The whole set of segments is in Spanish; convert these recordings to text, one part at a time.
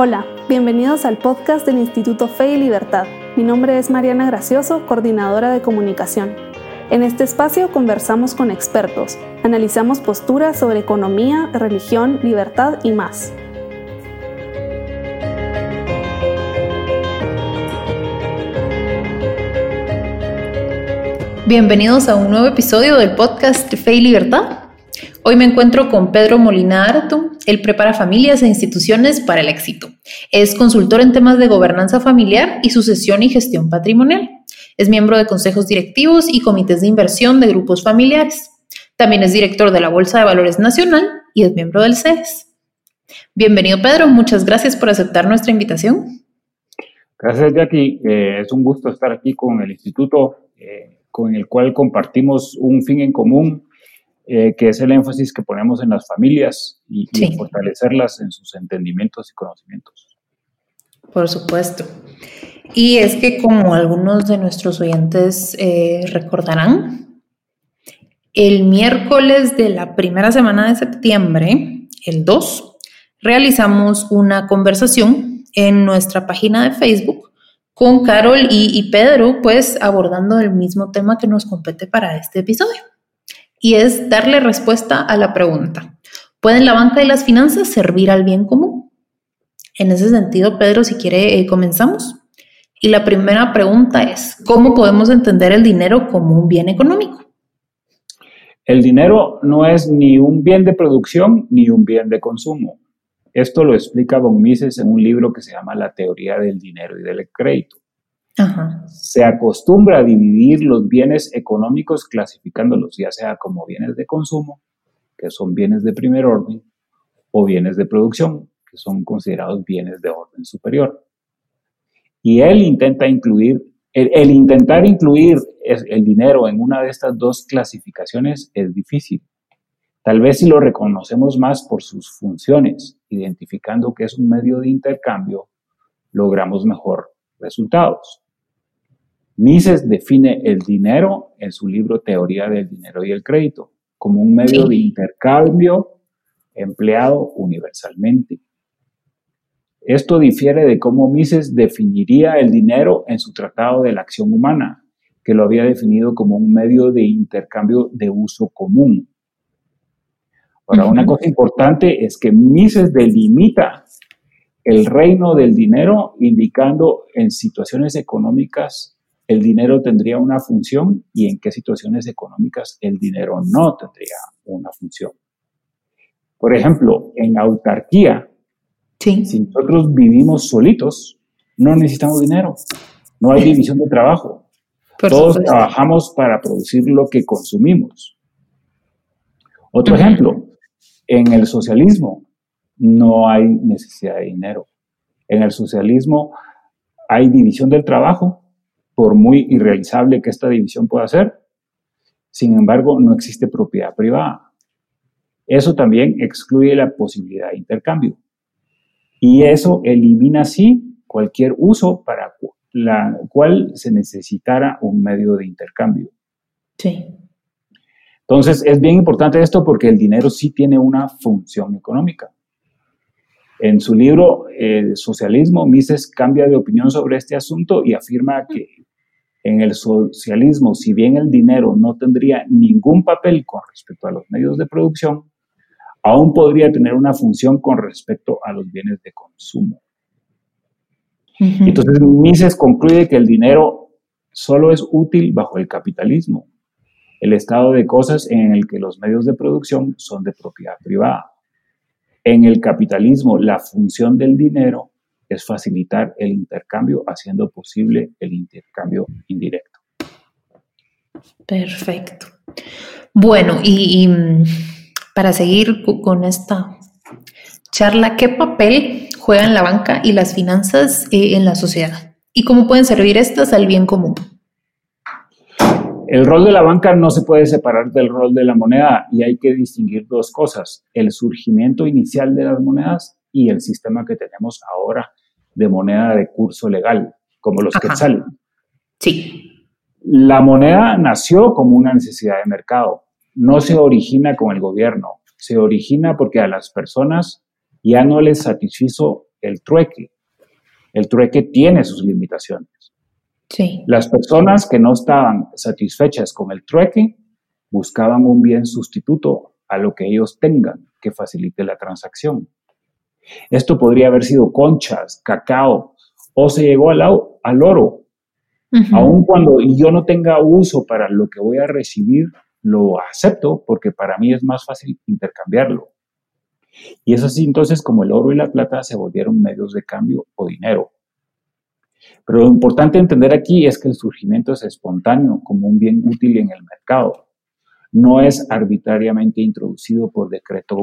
Hola, bienvenidos al podcast del Instituto Fe y Libertad. Mi nombre es Mariana Gracioso, coordinadora de comunicación. En este espacio conversamos con expertos, analizamos posturas sobre economía, religión, libertad y más. Bienvenidos a un nuevo episodio del podcast Fe y Libertad. Hoy me encuentro con Pedro Molina Arto. Él prepara familias e instituciones para el éxito. Es consultor en temas de gobernanza familiar y sucesión y gestión patrimonial. Es miembro de consejos directivos y comités de inversión de grupos familiares. También es director de la Bolsa de Valores Nacional y es miembro del CES. Bienvenido Pedro, muchas gracias por aceptar nuestra invitación. Gracias Jackie, eh, es un gusto estar aquí con el instituto eh, con el cual compartimos un fin en común eh, que es el énfasis que ponemos en las familias y, fortalecerlas en sus entendimientos y conocimientos. Por supuesto. Y es que como algunos de nuestros oyentes eh, recordarán, el miércoles de la primera semana de septiembre, el 2, realizamos una conversación en nuestra página de Facebook con Carol y, y Pedro, pues abordando el mismo tema que nos compete para este episodio y es darle respuesta a la pregunta, ¿pueden la banca y las finanzas servir al bien común? En ese sentido, Pedro, si quiere, eh, comenzamos. Y la primera pregunta es, ¿cómo podemos entender el dinero como un bien económico? El dinero no es ni un bien de producción ni un bien de consumo. Esto lo explica Von Mises en un libro que se llama La teoría del dinero y del crédito. Se acostumbra a dividir los bienes económicos clasificándolos ya sea como bienes de consumo, que son bienes de primer orden, o bienes de producción, que son considerados bienes de orden superior. Y él intenta incluir, el, intentar incluir el dinero en una de estas dos clasificaciones es difícil. Tal vez si lo reconocemos más por sus funciones, identificando que es un medio de intercambio, logramos mejor resultados. Mises define el dinero en su libro Teoría del Dinero y el Crédito como un medio de intercambio empleado universalmente. Esto difiere de cómo Mises definiría el dinero en su Tratado de la Acción Humana, que lo había definido como un medio de intercambio de uso común. Ahora, una cosa importante es que Mises delimita el reino del dinero indicando en situaciones económicas el dinero tendría una función y en qué situaciones económicas el dinero no tendría una función. Por ejemplo, en autarquía, si nosotros vivimos solitos, no necesitamos dinero, no hay división de trabajo. Todos trabajamos para producir lo que consumimos. Otro ejemplo, en el socialismo no hay necesidad de dinero. En el socialismo hay división del trabajo por muy irrealizable que esta división pueda ser. Sin embargo, no existe propiedad privada. Eso también excluye la posibilidad de intercambio. Y eso elimina así cualquier uso para la cual se necesitara un medio de intercambio. Sí. Entonces, es bien importante esto porque el dinero sí tiene una función económica. En su libro El Socialismo, Mises cambia de opinión sobre este asunto y afirma que en el socialismo, si bien el dinero no tendría ningún papel con respecto a los medios de producción, aún podría tener una función con respecto a los bienes de consumo. Entonces, Mises concluye que el dinero solo es útil bajo el capitalismo, el estado de cosas en el que los medios de producción son de propiedad privada. En el capitalismo, la función del dinero es facilitar el intercambio, haciendo posible el intercambio indirecto. Perfecto. Bueno, y, mm, para seguir con esta charla, ¿qué papel juegan la banca y las finanzas eh, en la sociedad? ¿Y cómo pueden servir estas al bien común? El rol de la banca no se puede separar del rol de la moneda y hay que distinguir dos cosas, el surgimiento inicial de las monedas y el sistema que tenemos ahora de moneda de curso legal, como los que salen. Sí. La moneda nació como una necesidad de mercado, no se origina con el gobierno, se origina porque a las personas ya no les satisfizo el trueque. El trueque tiene sus limitaciones. Sí. Las personas que no estaban satisfechas con el trueque buscaban un bien sustituto a lo que ellos tengan que facilite la transacción. Esto podría haber sido conchas, cacao, o se llegó al, al oro. Aun cuando yo no tenga uso para lo que voy a recibir, lo acepto porque para mí es más fácil intercambiarlo. Y es así entonces como el oro y la plata se volvieron medios de cambio o dinero. Pero lo importante entender aquí es que el surgimiento es espontáneo como un bien útil en el mercado. No es arbitrariamente introducido por decreto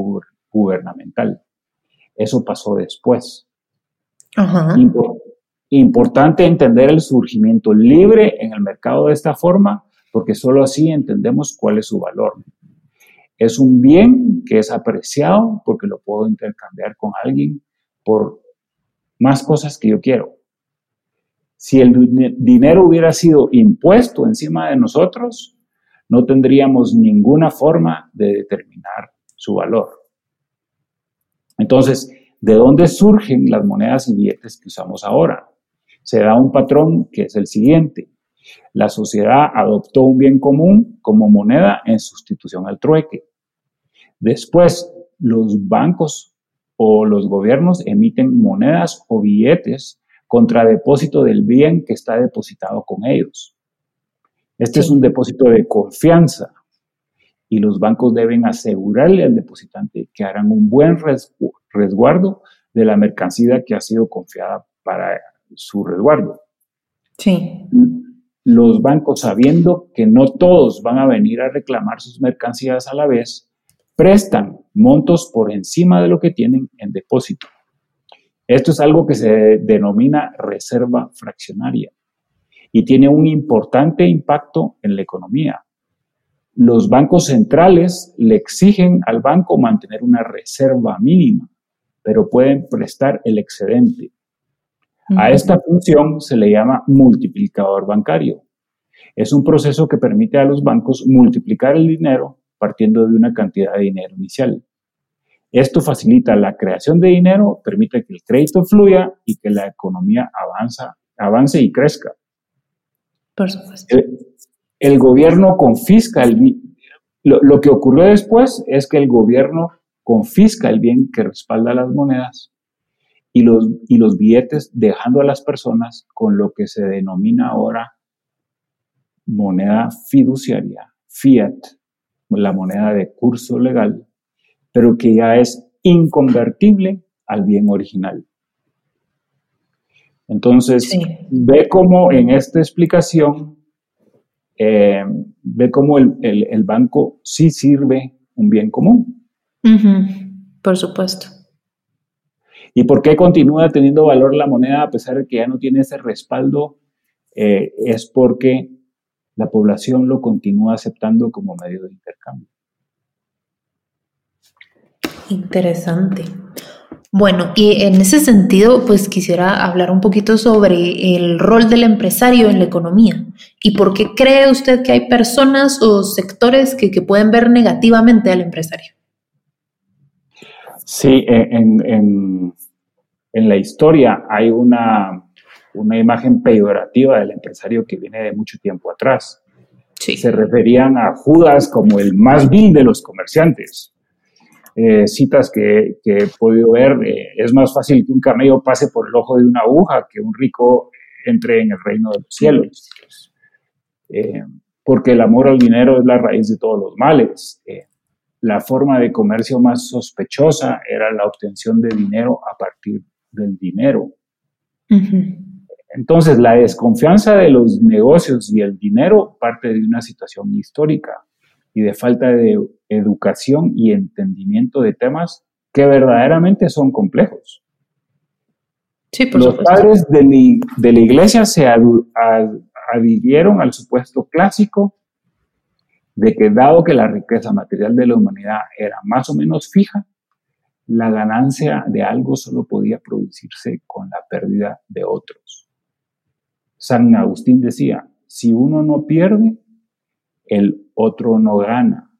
gubernamental. Eso pasó después. importante entender el surgimiento libre en el mercado de esta forma porque solo así entendemos cuál es su valor. Es un bien que es apreciado porque lo puedo intercambiar con alguien por más cosas que yo quiero. Si el dinero hubiera sido impuesto encima de nosotros, no tendríamos ninguna forma de determinar su valor. Entonces, ¿de dónde surgen las monedas y billetes que usamos ahora? Se da un patrón que es el siguiente. La sociedad adoptó un bien común como moneda en sustitución al trueque. Después, los bancos o los gobiernos emiten monedas o billetes contra depósito del bien que está depositado con ellos. Este es un depósito de confianza y los bancos deben asegurarle al depositante que harán un buen resguardo de la mercancía que ha sido confiada para su resguardo. Sí los bancos, sabiendo que no todos van a venir a reclamar sus mercancías a la vez, prestan montos por encima de lo que tienen en depósito. Esto es algo que se denomina reserva fraccionaria y tiene un importante impacto en la economía. Los bancos centrales le exigen al banco mantener una reserva mínima, pero pueden prestar el excedente. A esta función se le llama multiplicador bancario. Es un proceso que permite a los bancos multiplicar el dinero partiendo de una cantidad de dinero inicial. Esto facilita la creación de dinero, permite que el crédito fluya y que la economía avanza, avance y crezca. Por supuesto. El, gobierno confisca el lo, lo que ocurrió después es que el gobierno confisca el bien que respalda las monedas y los, y los billetes dejando a las personas con lo que se denomina ahora moneda fiduciaria, fiat, la moneda de curso legal, pero que ya es inconvertible al bien original. Entonces, ve cómo en esta explicación, eh, ve cómo el, banco sí sirve un bien común. Por supuesto. ¿Y por qué continúa teniendo valor la moneda a pesar de que ya no tiene ese respaldo? Eh, es porque la población lo continúa aceptando como medio de intercambio. Interesante. Bueno, y en ese sentido, pues quisiera hablar un poquito sobre el rol del empresario en la economía y por qué cree usted que hay personas o sectores que, pueden ver negativamente al empresario. Sí, en, en la historia hay una, una imagen peyorativa del empresario que viene de mucho tiempo atrás. Se referían a Judas como el más vil de los comerciantes. Eh, citas que, he podido ver, eh, es más fácil que un camello pase por el ojo de una aguja que un rico entre en el reino de los cielos. Eh, porque el amor al dinero es la raíz de todos los males. la forma de comercio más sospechosa era la obtención de dinero a partir del dinero. Entonces, la desconfianza de los negocios y el dinero parte de una situación histórica y de falta de educación y entendimiento de temas que verdaderamente son complejos. Sí, por los padres de, la iglesia se adhirieron al supuesto clásico de que dado que la riqueza material de la humanidad era más o menos fija, la ganancia de algo solo podía producirse con la pérdida de otros. San Agustín decía, si uno no pierde, el otro no gana.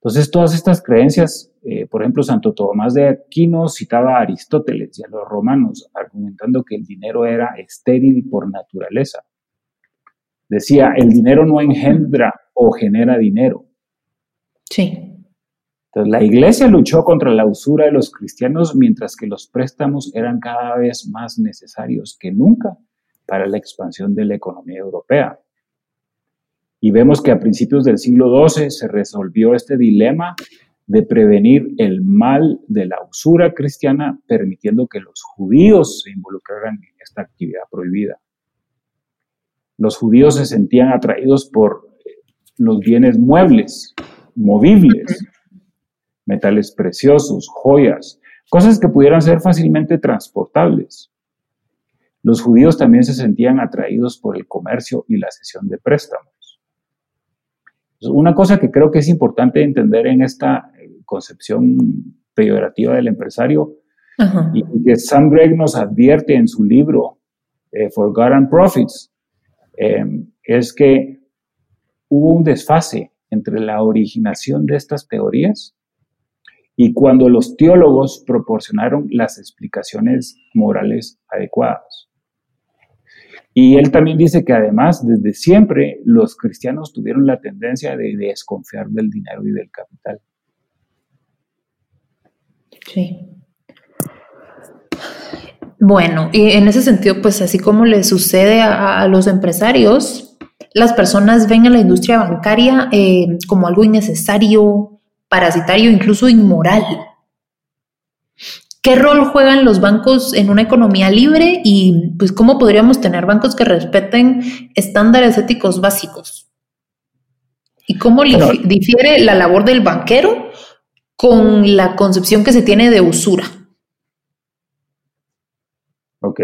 Entonces todas estas creencias eh, por ejemplo, Santo Tomás de Aquino citaba a Aristóteles y a los romanos, argumentando que el dinero era estéril por naturaleza. Decía, el dinero no engendra o genera dinero. Sí. Entonces, la iglesia luchó contra la usura de los cristianos mientras que los préstamos eran cada vez más necesarios que nunca para la expansión de la economía europea. Y vemos que a principios del siglo XII se resolvió este dilema de prevenir el mal de la usura cristiana, permitiendo que los judíos se involucraran en esta actividad prohibida. Los judíos se sentían atraídos por los bienes muebles, movibles, metales preciosos, joyas, cosas que pudieran ser fácilmente transportables. Los judíos también se sentían atraídos por el comercio y la cesión de préstamos. Una cosa que creo que es importante entender en esta concepción peyorativa del empresario y que Sam Gregg nos advierte en su libro eh, Forgotten Profits, em, es que hubo un desfase entre la originación de estas teorías y cuando los teólogos proporcionaron las explicaciones morales adecuadas. Y él también dice que además, desde siempre, los cristianos tuvieron la tendencia de desconfiar del dinero y del capital. Sí. Bueno, y en ese sentido, pues así como le sucede a, los empresarios, las personas ven a la industria bancaria eh, como algo innecesario, parasitario, incluso inmoral. ¿Qué rol juegan los bancos en una economía libre y pues cómo podríamos tener bancos que respeten estándares éticos básicos? ¿Y cómo difiere la labor del banquero con la concepción que se tiene de usura. Ok.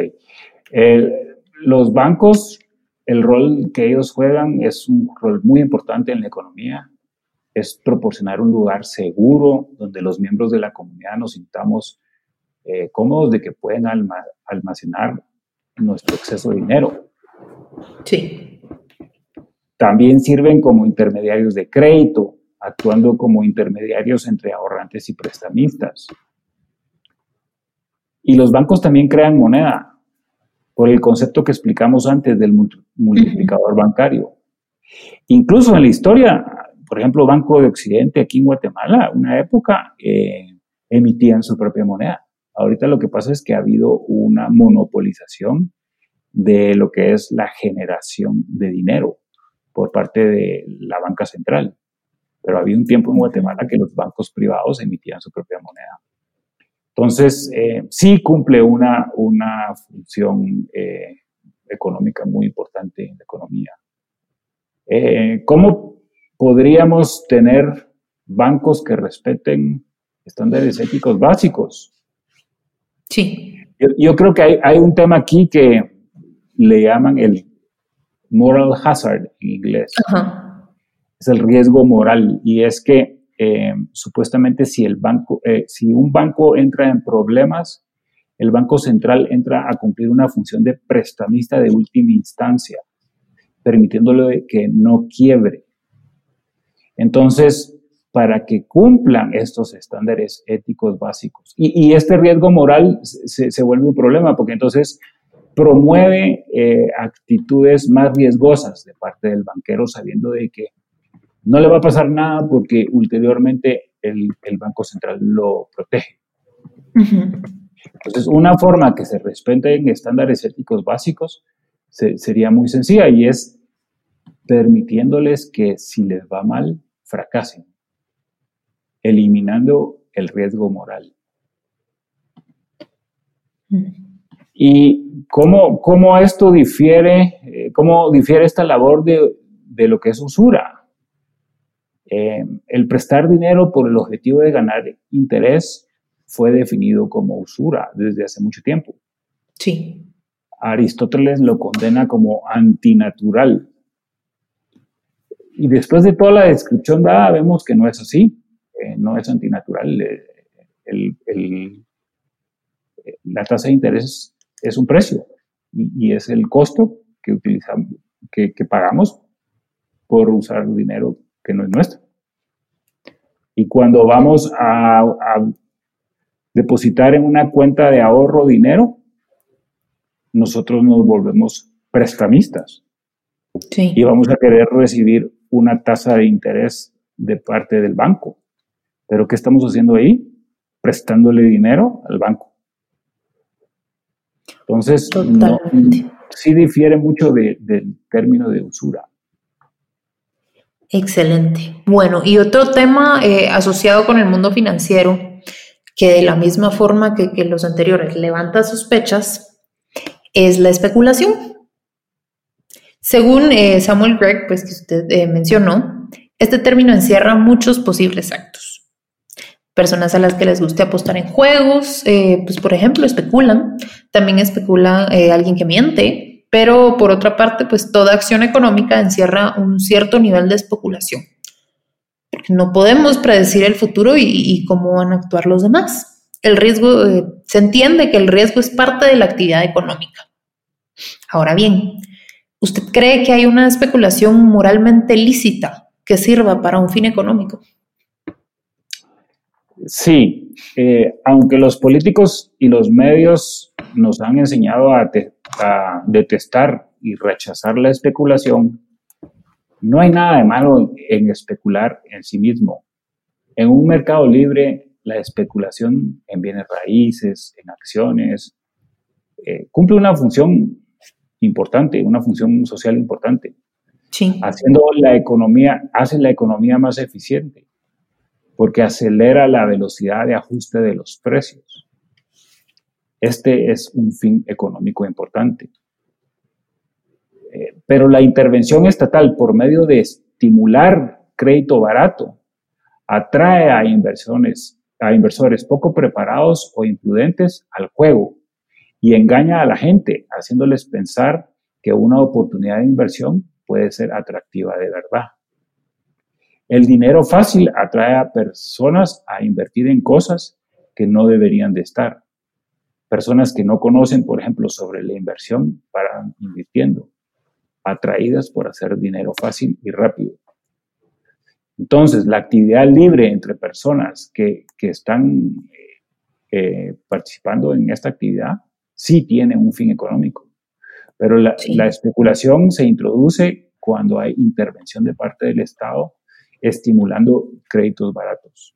los bancos, el rol que ellos juegan es un rol muy importante en la economía. Es proporcionar un lugar seguro donde los miembros de la comunidad nos sintamos eh, cómodos de que pueden almacenar nuestro exceso de dinero. Sí. También sirven como intermediarios de crédito actuando como intermediarios entre ahorrantes y prestamistas. Y los bancos también crean moneda por el concepto que explicamos antes del multiplicador bancario. Incluso en la historia, por ejemplo, Banco de Occidente aquí en Guatemala, una época eh, emitían su propia moneda. Ahorita lo que pasa es que ha habido una monopolización de lo que es la generación de dinero por parte de la banca central pero había un tiempo en Guatemala que los bancos privados emitían su propia moneda. Entonces, eh, sí cumple una, una función eh, económica muy importante en la economía. Eh, ¿Cómo podríamos tener bancos que respeten estándares éticos básicos? Sí. Yo, yo creo que hay, hay, un tema aquí que le llaman el moral hazard en inglés. Ajá es el riesgo moral y es que eh, supuestamente si el banco, eh, si un banco entra en problemas, el Banco Central entra a cumplir una función de prestamista de última instancia, permitiéndole que no quiebre. Entonces, para que cumplan estos estándares éticos básicos. Y, este riesgo moral se, vuelve un problema, porque entonces promueve eh, actitudes más riesgosas de parte del banquero, sabiendo de que no le va a pasar nada porque ulteriormente el, Banco Central lo protege. Entonces, una forma que se respeten estándares éticos básicos sería muy sencilla y es permitiéndoles que si les va mal, fracasen, eliminando el riesgo moral. ¿Y cómo, cómo esto difiere, eh, cómo difiere esta labor de, de lo que es usura? Eh, el prestar dinero por el objetivo de ganar interés fue definido como usura desde hace mucho tiempo. Sí. Aristóteles lo condena como antinatural. Y después de toda la descripción dada, vemos que no es así, eh, no es antinatural. Eh, la tasa de interés es un precio y, es el costo que utilizamos, que, que pagamos por usar dinero que no es nuestro. Y cuando vamos a, depositar en una cuenta de ahorro dinero, nosotros nos volvemos prestamistas. Y vamos a querer recibir una tasa de interés de parte del banco. Pero ¿qué estamos haciendo ahí? Prestándole dinero al banco. Entonces, sí difiere mucho del término de usura. Excelente. Bueno, y otro tema eh, asociado con el mundo financiero, que de la misma forma que, los anteriores levanta sospechas, es la especulación. Según eh, Samuel Gregg, pues que usted eh, mencionó, este término encierra muchos posibles actos. Personas a las que les guste apostar en juegos, pues por ejemplo, especulan. También especula alguien que miente, pero por otra parte, pues toda acción económica encierra un cierto nivel de especulación. no podemos predecir el futuro y, cómo van a actuar los demás. El riesgo, eh, se entiende que el riesgo es parte de la actividad económica. Ahora bien, ¿usted cree que hay una especulación moralmente lícita que sirva para un fin económico? Sí, eh, aunque los políticos y los medios nos han enseñado a, a detestar y rechazar la especulación, no hay nada de malo en especular en sí mismo. En un mercado libre, la especulación en bienes raíces, en acciones, eh, cumple una función importante, una función social importante. Sí. Haciendo la economía, hace la economía más eficiente, porque acelera la velocidad de ajuste de los precios. Este es un fin económico importante. Eh, pero la intervención estatal por medio de estimular crédito barato atrae a, inversiones, a inversores poco preparados o imprudentes al juego y engaña a la gente haciéndoles pensar que una oportunidad de inversión puede ser atractiva de verdad. El dinero fácil atrae a personas a invertir en cosas que no deberían de estar personas que no conocen, por ejemplo, sobre la inversión para invirtiendo, atraídas por hacer dinero fácil y rápido. Entonces, la actividad libre entre personas que, están eh, eh, participando en esta actividad sí tiene un fin económico, pero la, la especulación se introduce cuando hay intervención de parte del Estado estimulando créditos baratos.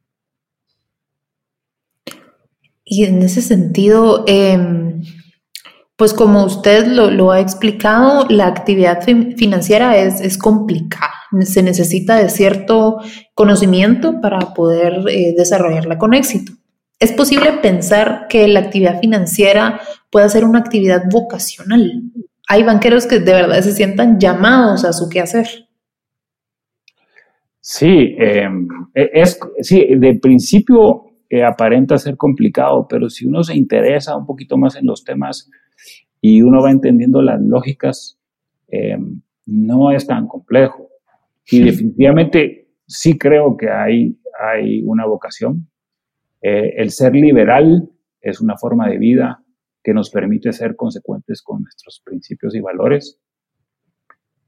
Y en ese sentido, em, pues como usted lo, ha explicado, la actividad financiera es, complicada. Se necesita de cierto conocimiento para poder eh, desarrollarla con éxito. ¿Es posible pensar que la actividad financiera pueda ser una actividad vocacional? Hay banqueros que de verdad se sientan llamados a su quehacer. Sí, em, e, es, sí, de principio que aparenta ser complicado, pero si uno se interesa un poquito más en los temas y uno va entendiendo las lógicas, eh, no es tan complejo. Y definitivamente sí creo que hay, hay una vocación. Eh, el ser liberal es una forma de vida que nos permite ser consecuentes con nuestros principios y valores.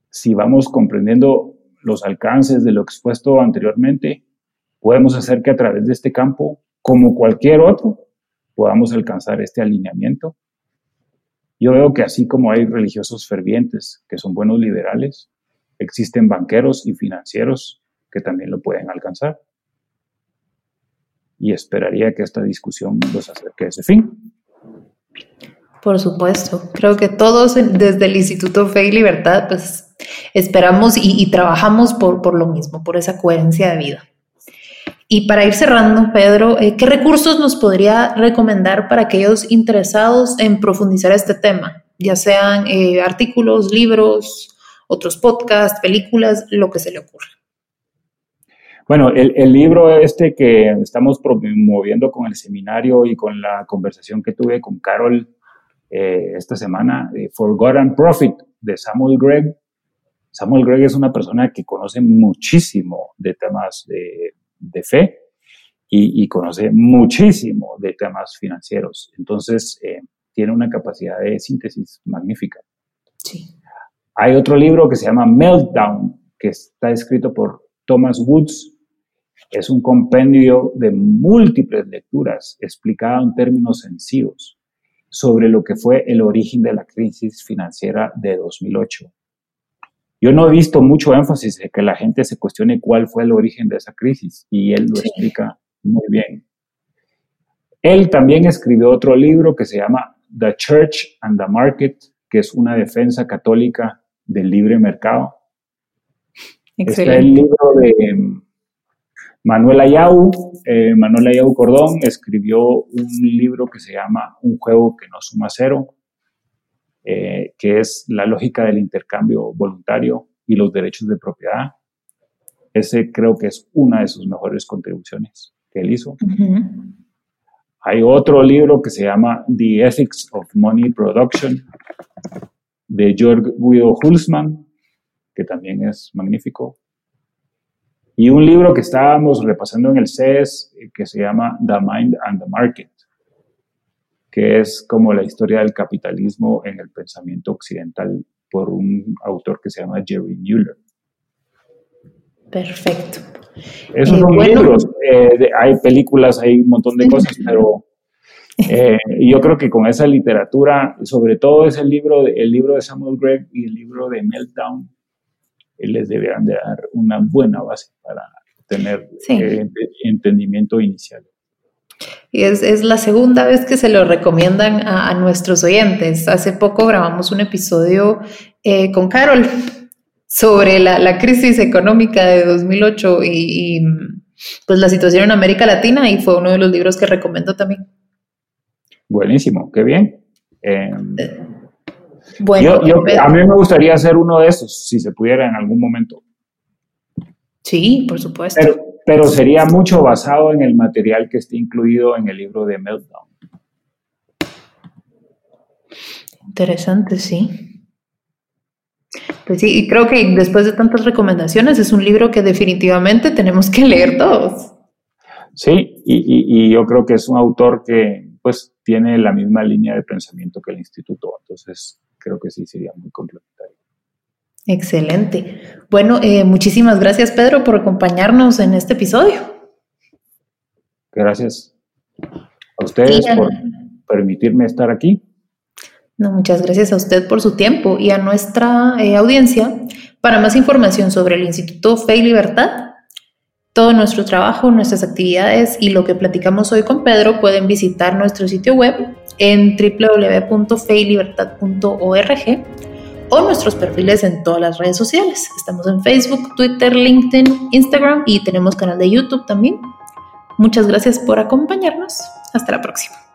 Si vamos comprendiendo los alcances de lo expuesto anteriormente, podemos hacer que a través de este campo como cualquier otro, podamos alcanzar este alineamiento. Yo veo que así como hay religiosos fervientes que son buenos liberales, existen banqueros y financieros que también lo pueden alcanzar. Y esperaría que esta discusión los acerque a ese fin. Por supuesto, creo que todos desde el Instituto Fe y Libertad, pues esperamos y, trabajamos por, por lo mismo, por esa coherencia de vida. Y para ir cerrando, Pedro, eh, ¿qué recursos nos podría recomendar para aquellos interesados en profundizar este tema? Ya sean eh, artículos, libros, otros podcasts, películas, lo que se le ocurra. Bueno, el, libro este que estamos promoviendo con el seminario y con la conversación que tuve con Carol eh, esta semana, Forgotten Profit, de Samuel Gregg. Samuel Gregg es una persona que conoce muchísimo de temas de de fe y, conoce muchísimo de temas financieros. Entonces, eh, tiene una capacidad de síntesis magnífica. Hay otro libro que se llama Meltdown, que está escrito por Thomas Woods, Es un compendio de múltiples lecturas explicada en términos sencillos sobre lo que fue el origen de la crisis financiera de 2008. Yo no he visto mucho énfasis de que la gente se cuestione cuál fue el origen de esa crisis y él lo explica muy bien. Él también escribió otro libro que se llama The Church and the Market, que es una defensa católica del libre mercado. Excelente. Está el libro de Manuel Ayau, eh, Manuel Ayau Cordón escribió un libro que se llama Un juego que no suma cero, eh, que es la lógica del intercambio voluntario y los derechos de propiedad. Ese creo que es una de sus mejores contribuciones que él hizo. Hay otro libro que se llama The Ethics of Money Production de Georg Guido Hulsmann, que también es magnífico. Y un libro que estábamos repasando en el CES eh, que se llama The Mind and the Market, que es como la historia del capitalismo en el pensamiento occidental por un autor que se llama Jerry Mueller. Perfecto. Esos son libros, eh, hay películas, hay un montón de cosas, pero eh, yo creo que con esa literatura, sobre todo ese libro, el libro de Samuel Gregg y el libro de Meltdown, les deberán de dar una buena base para tener eh, entendimiento inicial. Y es, es, la segunda vez que se lo recomiendan a, nuestros oyentes. Hace poco grabamos un episodio eh, con Carol sobre la, la, crisis económica de 2008 y, y, pues la situación en América Latina y fue uno de los libros que recomiendo también. Buenísimo, qué bien. Em, eh, bueno, yo, a mí me gustaría hacer uno de esos, si se pudiera en algún momento. Sí, por supuesto. Pero, sería mucho basado en el material que esté incluido en el libro de Meltdown. Interesante, sí. Pues sí, y creo que después de tantas recomendaciones es un libro que definitivamente tenemos que leer todos. Sí, y yo creo que es un autor que pues tiene la misma línea de pensamiento que el instituto. Entonces, creo que sí sería muy complementario. Excelente. Bueno, eh, muchísimas gracias Pedro por acompañarnos en este episodio. Gracias a ustedes por permitirme estar aquí. No, muchas gracias a usted por su tiempo y a nuestra eh, audiencia. Para más información sobre el Instituto Fe y Libertad, todo nuestro trabajo, nuestras actividades y lo que platicamos hoy con Pedro, pueden visitar nuestro sitio web en www.feylibertad.org o nuestros perfiles en todas las redes sociales. Estamos en Facebook, Twitter, LinkedIn, Instagram y tenemos canal de YouTube también. Muchas gracias por acompañarnos. Hasta la próxima.